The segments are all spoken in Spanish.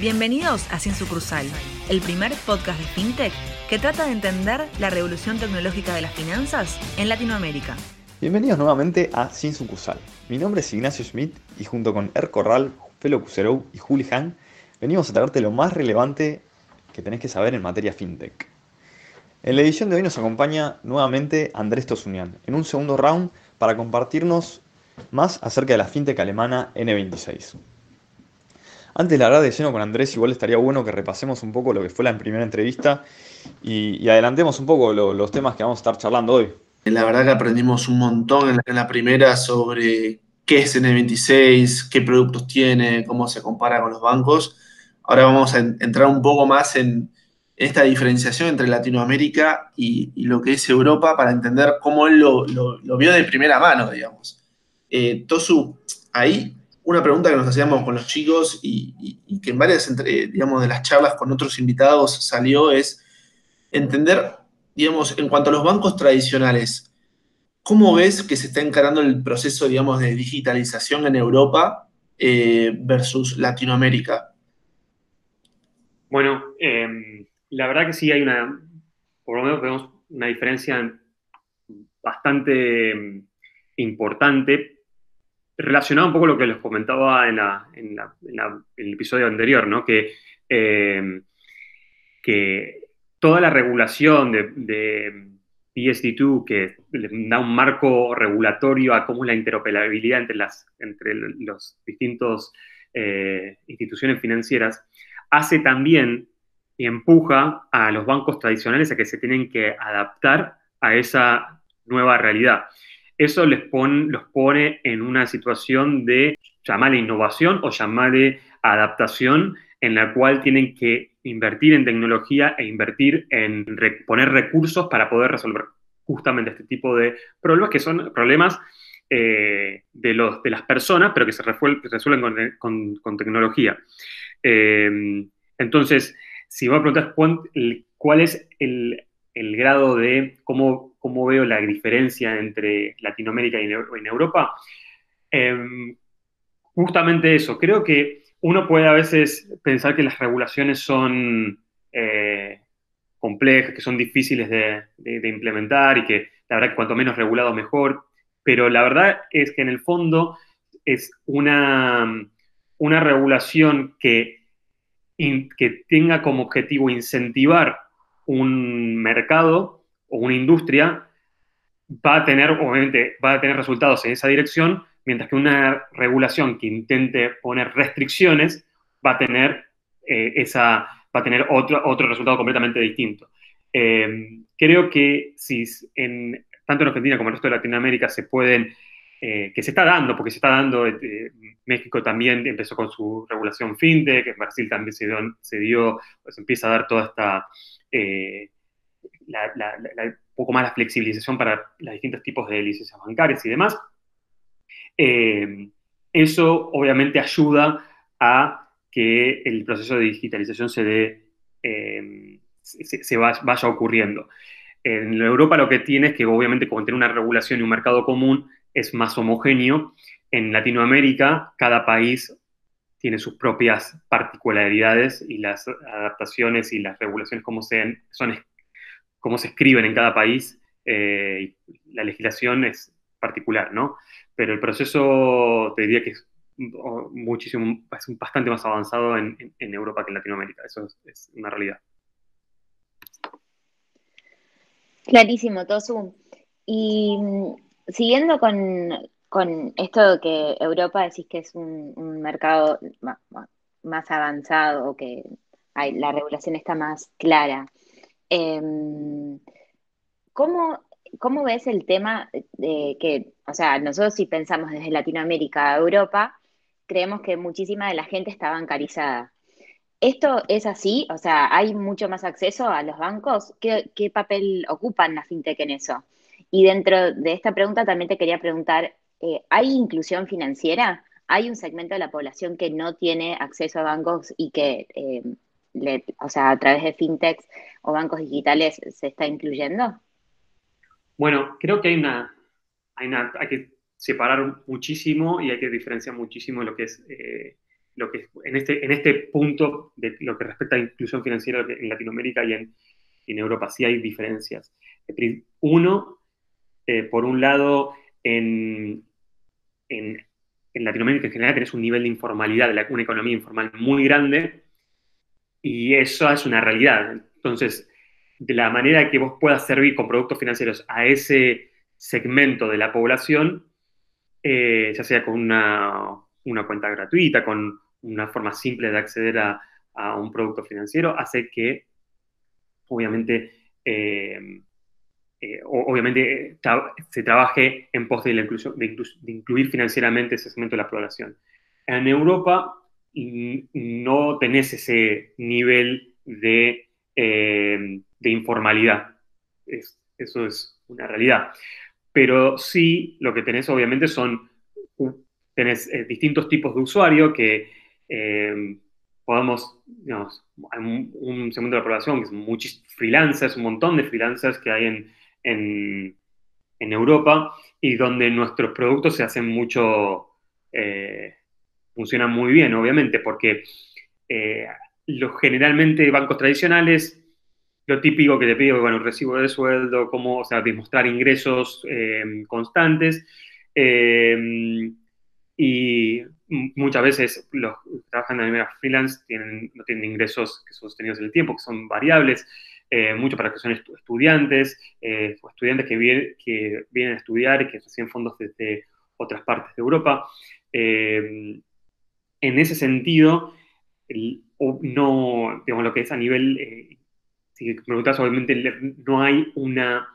Bienvenidos a Sin Sucursal, el primer podcast de FinTech que trata de entender la revolución tecnológica de las finanzas en Latinoamérica. Bienvenidos nuevamente a Sin Sucursal. Mi nombre es Ignacio Schmidt y junto con Er Corral, Felo Cuserou y Juli Han, venimos a traerte lo más relevante que tenés que saber en materia FinTech. En la edición de hoy nos acompaña nuevamente Andrés Tosunian en un segundo round para compartirnos más acerca de la FinTech alemana N26. Antes de hablar de lleno con Andrés, igual estaría bueno que repasemos un poco lo que fue la primera entrevista y, adelantemos un poco los temas que vamos a estar charlando hoy. La verdad que aprendimos un montón en la, primera sobre qué es N26, qué productos tiene, cómo se compara con los bancos. Ahora vamos a entrar un poco más en esta diferenciación entre Latinoamérica y, lo que es Europa para entender cómo él lo, vio de primera mano, digamos. Eh, Tosu, ahí una pregunta que nos hacíamos con los chicos y, que en varias digamos, de las charlas con otros invitados salió es entender, digamos, en cuanto a los bancos tradicionales, ¿cómo ves que se está encarando el proceso, digamos, de digitalización en Europa eh, versus Latinoamérica? Bueno, em, la verdad que sí hay una, por lo menos vemos una diferencia bastante em, importante relacionado un poco a lo que les comentaba en, el episodio anterior, ¿no? que, eh, toda la regulación de, de PSD2 que da un marco regulatorio a cómo es la interoperabilidad entre las entre los distintos eh, instituciones financieras, hace también y empuja a los bancos tradicionales a que se tienen que adaptar a esa nueva realidad eso les los pone en una situación de llamarle innovación o llamarle adaptación en la cual tienen que invertir en tecnología e invertir en poner recursos para poder resolver justamente este tipo de problemas que son problemas eh, de, los, de las personas, pero que se resuelven con, tecnología. Eh, entonces, si me preguntas cuál es el, el grado de cómo, cómo, veo la diferencia entre Latinoamérica y en Europa, em, justamente eso, creo que uno puede a veces pensar que las regulaciones son eh, complejas, que son difíciles de, implementar y que la verdad que cuanto menos regulado mejor, pero la verdad es que en el fondo es una, una regulación que, que tenga como objetivo incentivar un mercado o una industria va a tener, obviamente, va a tener resultados en esa dirección, mientras que una regulación que intente poner restricciones va a tener, eh, esa, va a tener otro, otro resultado completamente distinto. Eh, creo que si en, tanto en Argentina como en el resto de Latinoamérica se pueden, eh, que se está dando, porque se está dando, México también empezó con su regulación fintech, en Brasil también se dio, se dio pues empieza a dar toda esta un poco más la flexibilización para los distintos tipos de licencias bancarias y demás. Eh, eso obviamente ayuda a que el proceso de digitalización se, dé, eh, se, vaya, ocurriendo. En Europa lo que tiene es que obviamente como tiene una regulación y un mercado común es más homogéneo. En Latinoamérica cada país tiene sus propias particularidades y las adaptaciones y las regulaciones como se, son, cómo se escriben en cada país. Eh, la legislación es particular, ¿no? Pero el proceso te diría que es muchísimo, es bastante más avanzado en, Europa que en Latinoamérica. Eso es, una realidad. Clarísimo, Tosu. Y mm, siguiendo con, con esto que Europa decís que es un, mercado más, avanzado, que la regulación está más clara, em, ¿cómo, ves el tema de que, o sea, nosotros si pensamos desde Latinoamérica a Europa, creemos que muchísima de la gente está bancarizada. ¿Esto es así? O sea, ¿hay mucho más acceso a los bancos? ¿Qué, papel ocupan la fintech en eso? Y dentro de esta pregunta también te quería preguntar eh, ¿hay inclusión financiera? ¿Hay un segmento de la población que no tiene acceso a bancos y que, eh, o sea, a través de fintechs o bancos digitales se está incluyendo? Bueno, creo que hay una, hay, que separar muchísimo y hay que diferenciar muchísimo lo que es eh, lo que en este, en este punto de lo que respecta a inclusión financiera en Latinoamérica y en, en Europa, sí hay diferencias. Uno, eh, por un lado, en, en, Latinoamérica en general tenés un nivel de informalidad, una economía informal muy grande, y eso es una realidad. Entonces, de la manera que vos puedas servir con productos financieros a ese segmento de la población, eh, ya sea con una, una, cuenta gratuita, con una forma simple de acceder a, a un producto financiero, hace que, obviamente, eh, eh, obviamente se trabaje en pos de, la inclusión, de, incluir financieramente ese segmento de la población. En Europa no tenés ese nivel de de informalidad. eso es una realidad. Pero sí, lo que tenés obviamente son, tenés eh, distintos tipos de usuario que eh, podamos, digamos, hay un, segundo de la población que es muchos freelancers, un montón de freelancers que hay en, en, Europa y donde nuestros productos se hacen mucho, eh, funcionan muy bien, obviamente, porque los generalmente bancos tradicionales lo típico que te pido, bueno, recibo de sueldo, cómo, o sea, demostrar ingresos eh, constantes. Eh, y muchas veces los que trabajan de manera freelance no tienen ingresos que son sostenidos en el tiempo, que son variables, eh, mucho para que son estudiantes o estudiantes que, que vienen a estudiar y que reciben fondos desde otras partes de Europa. En ese sentido, no, digamos, lo que es a nivel si preguntas, obviamente no hay una,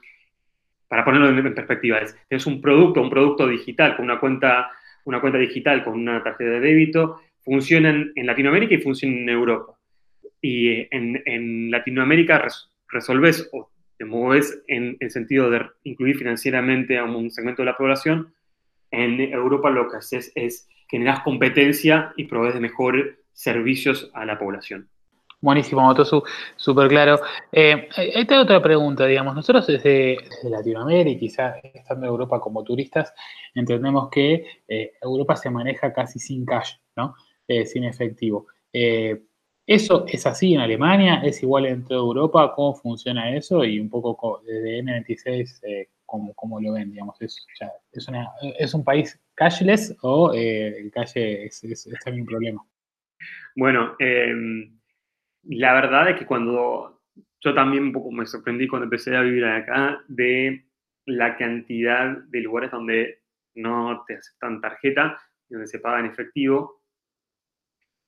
para ponerlo en perspectiva, es, tienes un producto, un producto digital con una cuenta, una cuenta digital con una tarjeta de débito, funcionan en Latinoamérica y funcionan en Europa. Y en, Latinoamérica resolves o te mueves en el sentido de incluir financieramente a un segmento de la población. En Europa lo que haces es generar competencia y provees de mejores servicios a la población. Buenísimo, Motosu, súper claro. Eh, esta otra pregunta, digamos, nosotros desde, Latinoamérica y quizás estando en Europa como turistas, entendemos que eh, Europa se maneja casi sin cash, ¿no? Eh, sin efectivo. Eh, ¿Eso es así en Alemania? ¿Es igual en toda Europa? ¿Cómo funciona eso? Y un poco desde N26, ¿cómo, lo ven? Digamos, ¿es, es, un país cashless o el cash es, también un problema? Bueno, em, la verdad es que cuando yo también un poco me sorprendí cuando empecé a vivir acá de la cantidad de lugares donde no te aceptan tarjeta, donde se paga en efectivo.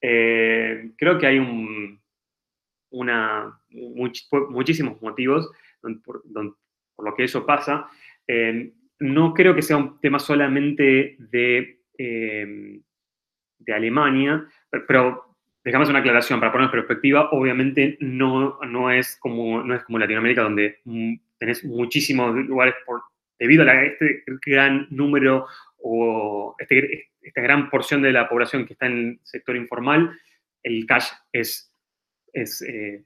Eh, creo que hay un, una, muchísimos motivos por, lo que eso pasa. Eh, no creo que sea un tema solamente de, eh, de Alemania, pero dejamos una aclaración para poner en perspectiva, obviamente no, no, es como, no es como Latinoamérica donde mm, tenés muchísimos lugares por, debido a este gran número o este, esta gran porción de la población que está en el sector informal, el cash es, es, eh,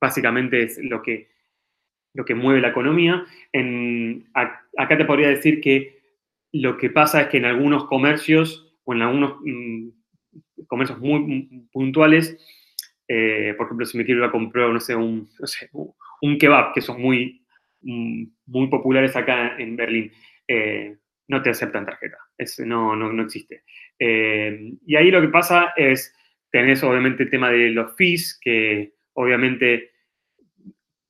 básicamente es lo que, lo que mueve la economía. Acá te podría decir que lo que pasa es que en algunos comercios o en algunos mm, comercios muy puntuales. Eh, por ejemplo, si me quiero ir a comprar, no sé, un, kebab, que son muy, mm, muy populares acá en Berlín, eh, no te aceptan tarjeta. No, no, no, existe. Eh, y ahí lo que pasa es, tenés obviamente el tema de los fees, que obviamente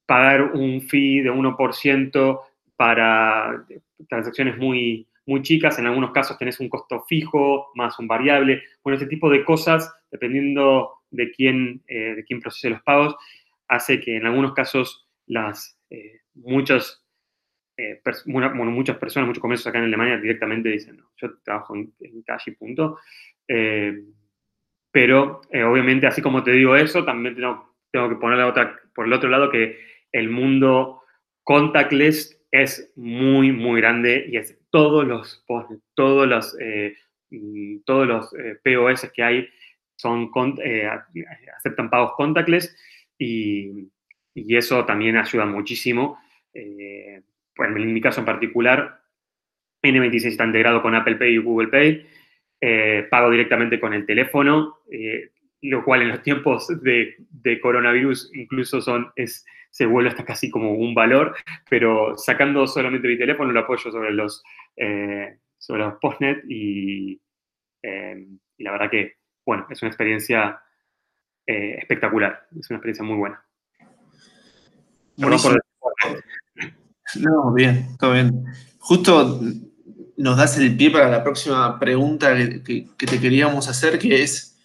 pagar un fee de 1% para transacciones muy, muy chicas, en algunos casos tenés un costo fijo más un variable. Bueno, ese tipo de cosas, dependiendo de quién, eh, de quién procese los pagos, hace que en algunos casos las eh, muchas, eh, bueno, muchas personas, muchos comercios acá en Alemania directamente dicen, no, yo trabajo en, cash y punto. pero obviamente, así como te digo eso, también tengo, tengo que poner la otra, por el otro lado que el mundo contactless es muy, muy grande y es todos los, todos los, eh, mm, todos los eh, POS que hay son, eh, aceptan pagos contactless y, y, eso también ayuda muchísimo. Pues en mi caso en particular, N26 está integrado con Apple Pay y Google Pay pago directamente con el teléfono, lo cual en los tiempos de, coronavirus incluso son, es, se vuelve hasta casi como un valor, pero sacando solamente mi teléfono lo apoyo sobre los, eh, sobre los postnet y, y, la verdad que, bueno, es una experiencia espectacular, es una experiencia muy buena. No, bien, todo bien. Justo nos das el pie para la próxima pregunta que, te queríamos hacer, que es,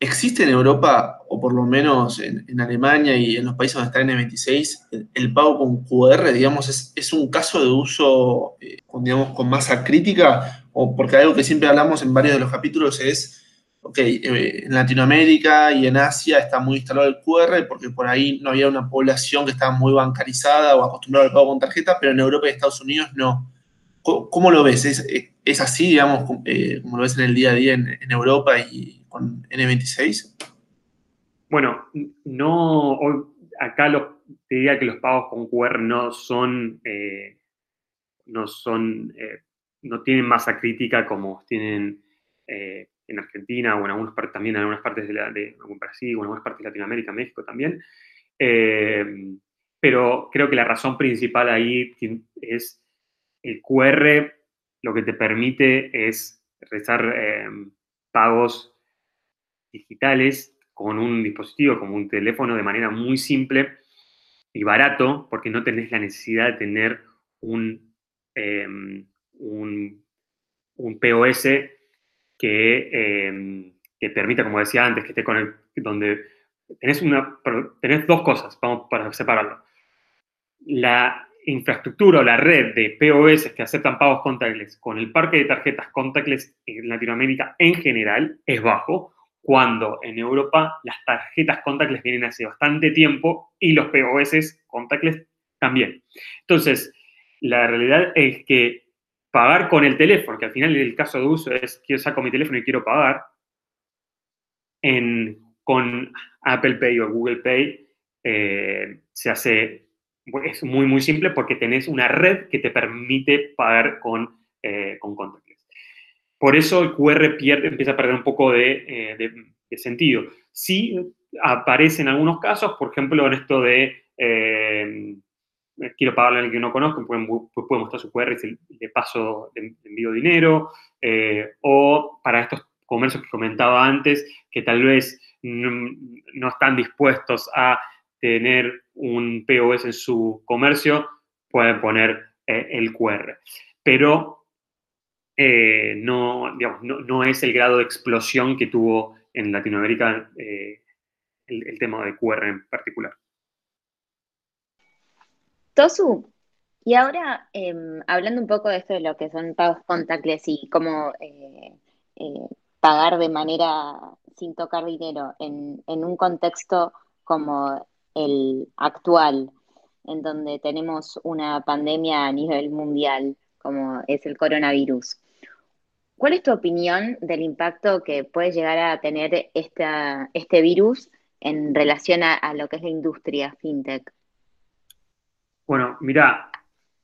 ¿existe en Europa, o por lo menos en, Alemania y en los países donde está N26, el, pago con QR, digamos, es, un caso de uso, eh, con, digamos, con masa crítica? O porque algo que siempre hablamos en varios de los capítulos es, ok, eh, en Latinoamérica y en Asia está muy instalado el QR porque por ahí no había una población que estaba muy bancarizada o acostumbrada al pago con tarjeta, pero en Europa y Estados Unidos no. ¿Cómo, lo ves? ¿Es, así, digamos, eh, como lo ves en el día a día en, Europa y con N26? Bueno, no, acá te diría que los pagos con QR no son, eh, no son, eh, no tienen masa crítica como tienen en Argentina o en algunas partes también, en algunas partes de, Brasil o en algunas partes de Latinoamérica, México también. pero creo que la razón principal ahí es el QR lo que te permite es realizar pagos digitales con un dispositivo como un teléfono de manera muy simple y barato, porque no tenés la necesidad de tener un, em, un, POS que, em, que, permita, como decía antes, que esté con el, donde tenés, una, tenés dos cosas, vamos para separarlo. La infraestructura o la red de POS que aceptan pagos contactless con el parque de tarjetas contactless en Latinoamérica en general es bajo, cuando en Europa las tarjetas contactless vienen hace bastante tiempo y los POS contactless también. Entonces, la realidad es que pagar con el teléfono, que al final el caso de uso es quiero saco mi teléfono y quiero pagar, con Apple Pay o Google Pay eh, se hace es muy, muy simple porque tenés una red que te permite pagar con, eh, con contactless. Por eso el QR pierde, empieza a perder un poco de, eh, sentido. Sí aparece en algunos casos, por ejemplo, en esto de eh, quiero pagarle a alguien que no conozco, pueden, puede mostrar su QR y le paso, de envío dinero, o para estos comercios que comentaba antes, que tal vez no están dispuestos a tener un POS en su comercio, pueden poner eh, el QR. Pero eh, no, no, es el grado de explosión que tuvo en Latinoamérica eh, el, tema de QR en particular. Tosu, y ahora em, hablando un poco de esto de lo que son pagos contactless y cómo pagar de manera sin tocar dinero en, en un contexto como el actual, en donde tenemos una pandemia a nivel mundial, como es el coronavirus. ¿Cuál es tu opinión del impacto que puede llegar a tener este virus en relación a, lo que es la industria fintech? Bueno, mira,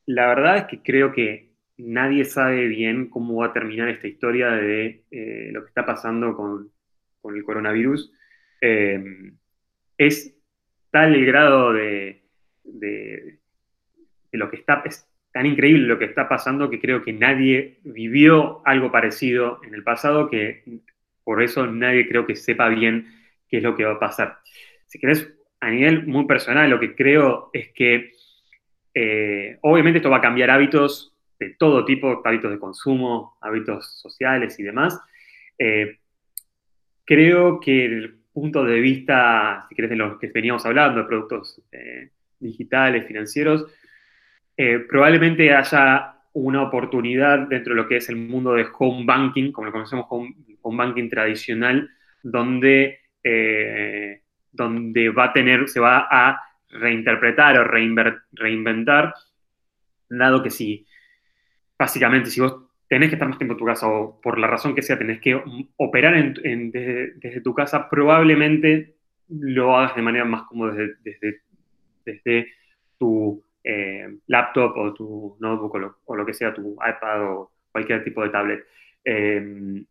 la verdad es que creo que nadie sabe bien cómo va a terminar esta historia de eh, lo que está pasando con, el coronavirus. Eh, es tal el grado de, lo que está, es tan increíble lo que está pasando que creo que nadie vivió algo parecido en el pasado, que por eso nadie creo que sepa bien qué es lo que va a pasar. Si querés, a nivel muy personal, lo que creo es que eh, obviamente esto va a cambiar hábitos de todo tipo, hábitos de consumo, hábitos sociales y demás. Eh, creo que punto de vista, si querés, de los que veníamos hablando, de productos eh, digitales, financieros, eh, probablemente haya una oportunidad dentro de lo que es el mundo de home banking, como lo conocemos home, banking tradicional, donde, eh, donde va a tener, se va a reinterpretar o reinventar, dado que si, básicamente, si vos tenés que estar más tiempo en tu casa o por la razón que sea tenés que operar desde, tu casa, probablemente lo hagas de manera más cómoda desde, desde, tu eh, laptop o tu notebook o lo, que sea, tu iPad o cualquier tipo de tablet. Em,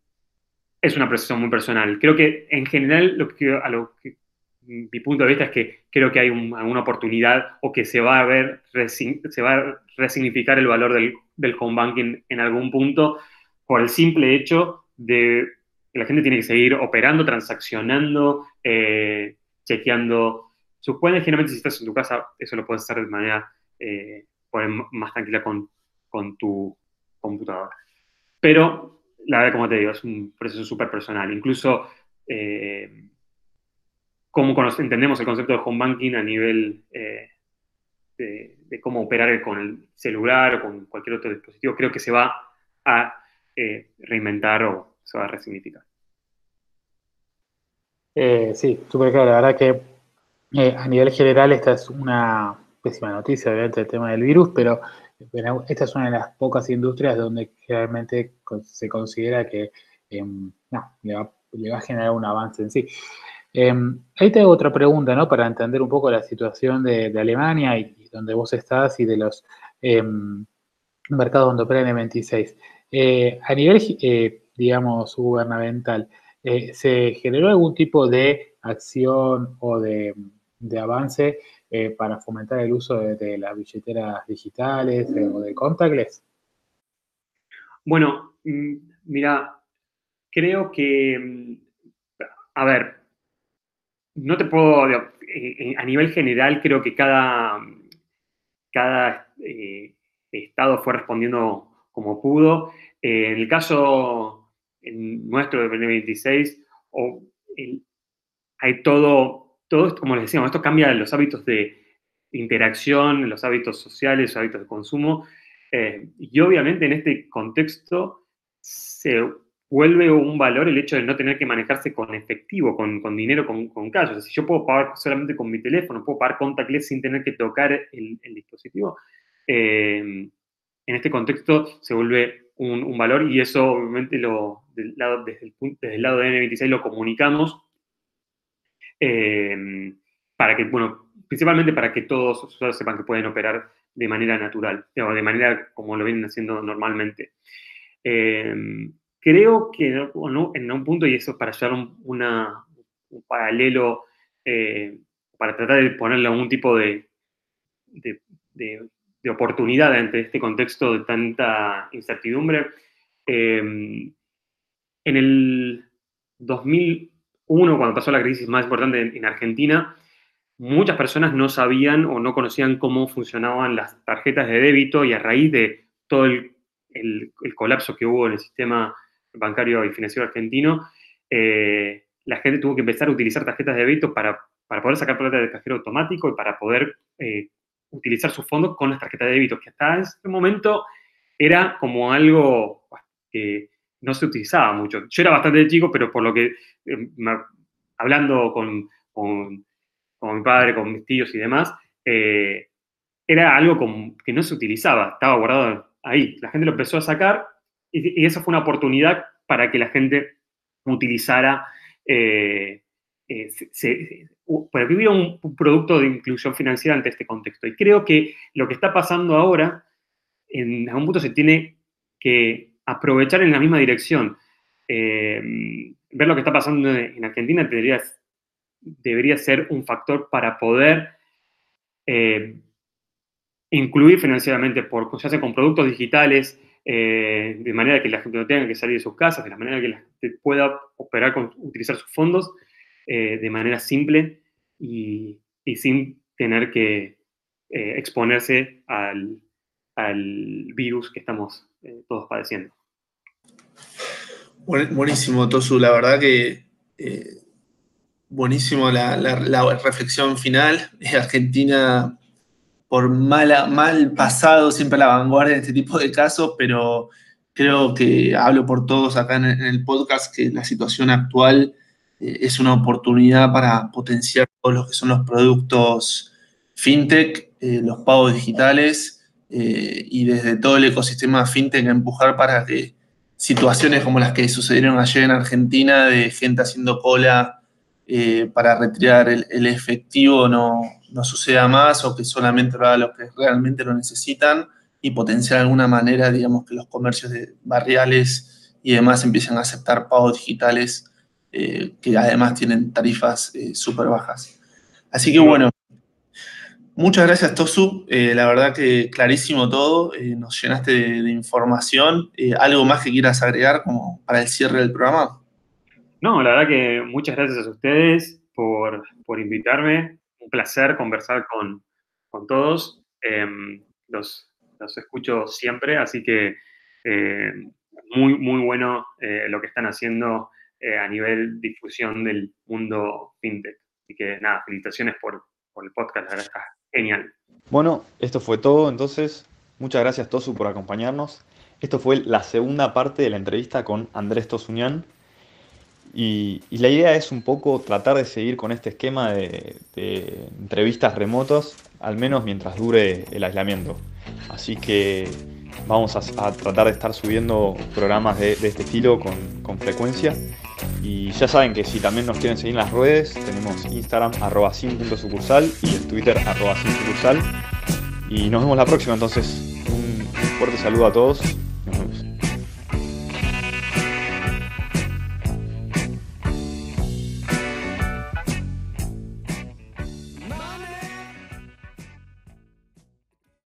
es una apreciación muy personal. Creo que en general a lo mi punto de vista es que creo que hay una oportunidad o que se va a ver, se va a resignificar el valor del, del home banking en algún punto por el simple hecho de que la gente tiene que seguir operando, transaccionando, eh, chequeando sus cuentas. Generalmente si estás en tu casa, eso lo puedes hacer de manera eh, más tranquila con, con tu computadora. Pero la verdad, como te digo, es un proceso súper personal. Incluso eh, cómo entendemos el concepto de home banking a nivel eh, de, cómo operar con el celular o con cualquier otro dispositivo, creo que se va a eh, reinventar o se va a resignificar. sí, súper claro. La verdad que a nivel general esta es una pésima noticia, obviamente, el tema del virus, pero esta es una de las pocas industrias donde realmente se considera que em, le, va, a generar un avance en sí. Em, ahí tengo otra pregunta, ¿no? Para entender un poco la situación de, Alemania y, donde vos estás y de los em, mercados donde opera N26. Eh, a nivel, eh, digamos, gubernamental, eh, ¿se generó algún tipo de acción o de avance eh, para fomentar el uso de, las billeteras digitales eh, o de contactless? Bueno, mm, mira, creo que, mm, a ver, no te puedo, eh, a nivel general creo que cada, cada estado fue respondiendo como pudo. en el caso nuestro de 2026, hay todo todo esto, como les decíamos, esto cambia los hábitos de interacción, los hábitos sociales, los hábitos de consumo. Eh, y obviamente en este contexto se vuelve un valor el hecho de no tener que manejarse con efectivo, con, dinero, con, con si yo puedo pagar solamente con mi teléfono, puedo pagar contactless sin tener que tocar el, dispositivo, eh, en este contexto se vuelve un, valor y eso obviamente desde el lado de N26 lo comunicamos eh, para que, bueno, principalmente para que todos los usuarios sepan que pueden operar de manera natural, o de manera como lo vienen haciendo normalmente. Eh, creo que en un punto, y eso para llevar un, paralelo, eh, para tratar de ponerle algún tipo de, de, oportunidad ante este contexto de tanta incertidumbre, en el 2000, uno, cuando pasó la crisis más importante en, Argentina, muchas personas no sabían o no conocían cómo funcionaban las tarjetas de débito y a raíz de todo el, colapso que hubo en el sistema bancario y financiero argentino, eh, la gente tuvo que empezar a utilizar tarjetas de débito para, poder sacar plata del cajero automático y para poder eh, utilizar sus fondos con las tarjetas de débito, que hasta ese momento era como algo que no se utilizaba mucho. Yo era bastante chico, pero por lo que, eh, hablando con, con, mi padre, con mis tíos y demás, eh, era algo que no se utilizaba, estaba guardado ahí. La gente lo empezó a sacar y, y esa fue una oportunidad para que la gente utilizara, eh, para que hubiera un, un, producto de inclusión financiera ante este contexto. Y creo que lo que está pasando ahora, en algún punto se tiene que aprovechar en la misma dirección. Eh, ver lo que está pasando en Argentina debería, debería ser un factor para poder eh, incluir financieramente, por, ya sea con productos digitales, eh, de manera que la gente no tenga que salir de sus casas, de la manera que la gente pueda operar con utilizar sus fondos de manera simple y, sin tener que exponerse al, al virus que estamos todos padeciendo. Buenísimo, Tosu. La verdad que eh, buenísimo la, reflexión final. Argentina, por mala, mal pasado, siempre a la vanguardia en este tipo de casos, pero creo que hablo por todos acá en, el podcast que la situación actual eh, es una oportunidad para potenciar todos los que son los productos fintech, eh, los pagos digitales y desde todo el ecosistema fintech empujar para que situaciones como las que sucedieron ayer en Argentina, de gente haciendo cola eh, para retirar el, efectivo, no, no, suceda más o que solamente lo haga los que realmente lo necesitan y potenciar de alguna manera, digamos, que los comercios de barriales y además empiecen a aceptar pagos digitales eh, que además tienen tarifas eh, súper bajas. Así que bueno, muchas gracias Tosu, eh, la verdad que clarísimo todo, nos llenaste de, información. ¿Algo más que quieras agregar como para el cierre del programa? No, la verdad que muchas gracias a ustedes por, invitarme. Un placer conversar con, todos. Em, los, los, escucho siempre, así que muy, muy bueno lo que están haciendo eh, a nivel difusión del mundo fintech. Así que nada, felicitaciones por, el podcast, la verdad genial. Bueno, esto fue todo entonces. Muchas gracias Tosu por acompañarnos. Esto fue la segunda parte de la entrevista con Andrés Tosuñán. Y, la idea es un poco tratar de seguir con este esquema de, entrevistas remotas, al menos mientras dure el aislamiento. Así que vamos a, tratar de estar subiendo programas de, este estilo con, con frecuencia. Y ya saben que si también nos quieren seguir en las redes, tenemos Instagram arroba sin.sucursal y el Twitter arroba sin sucursal. Y nos vemos la próxima, entonces un fuerte saludo a todos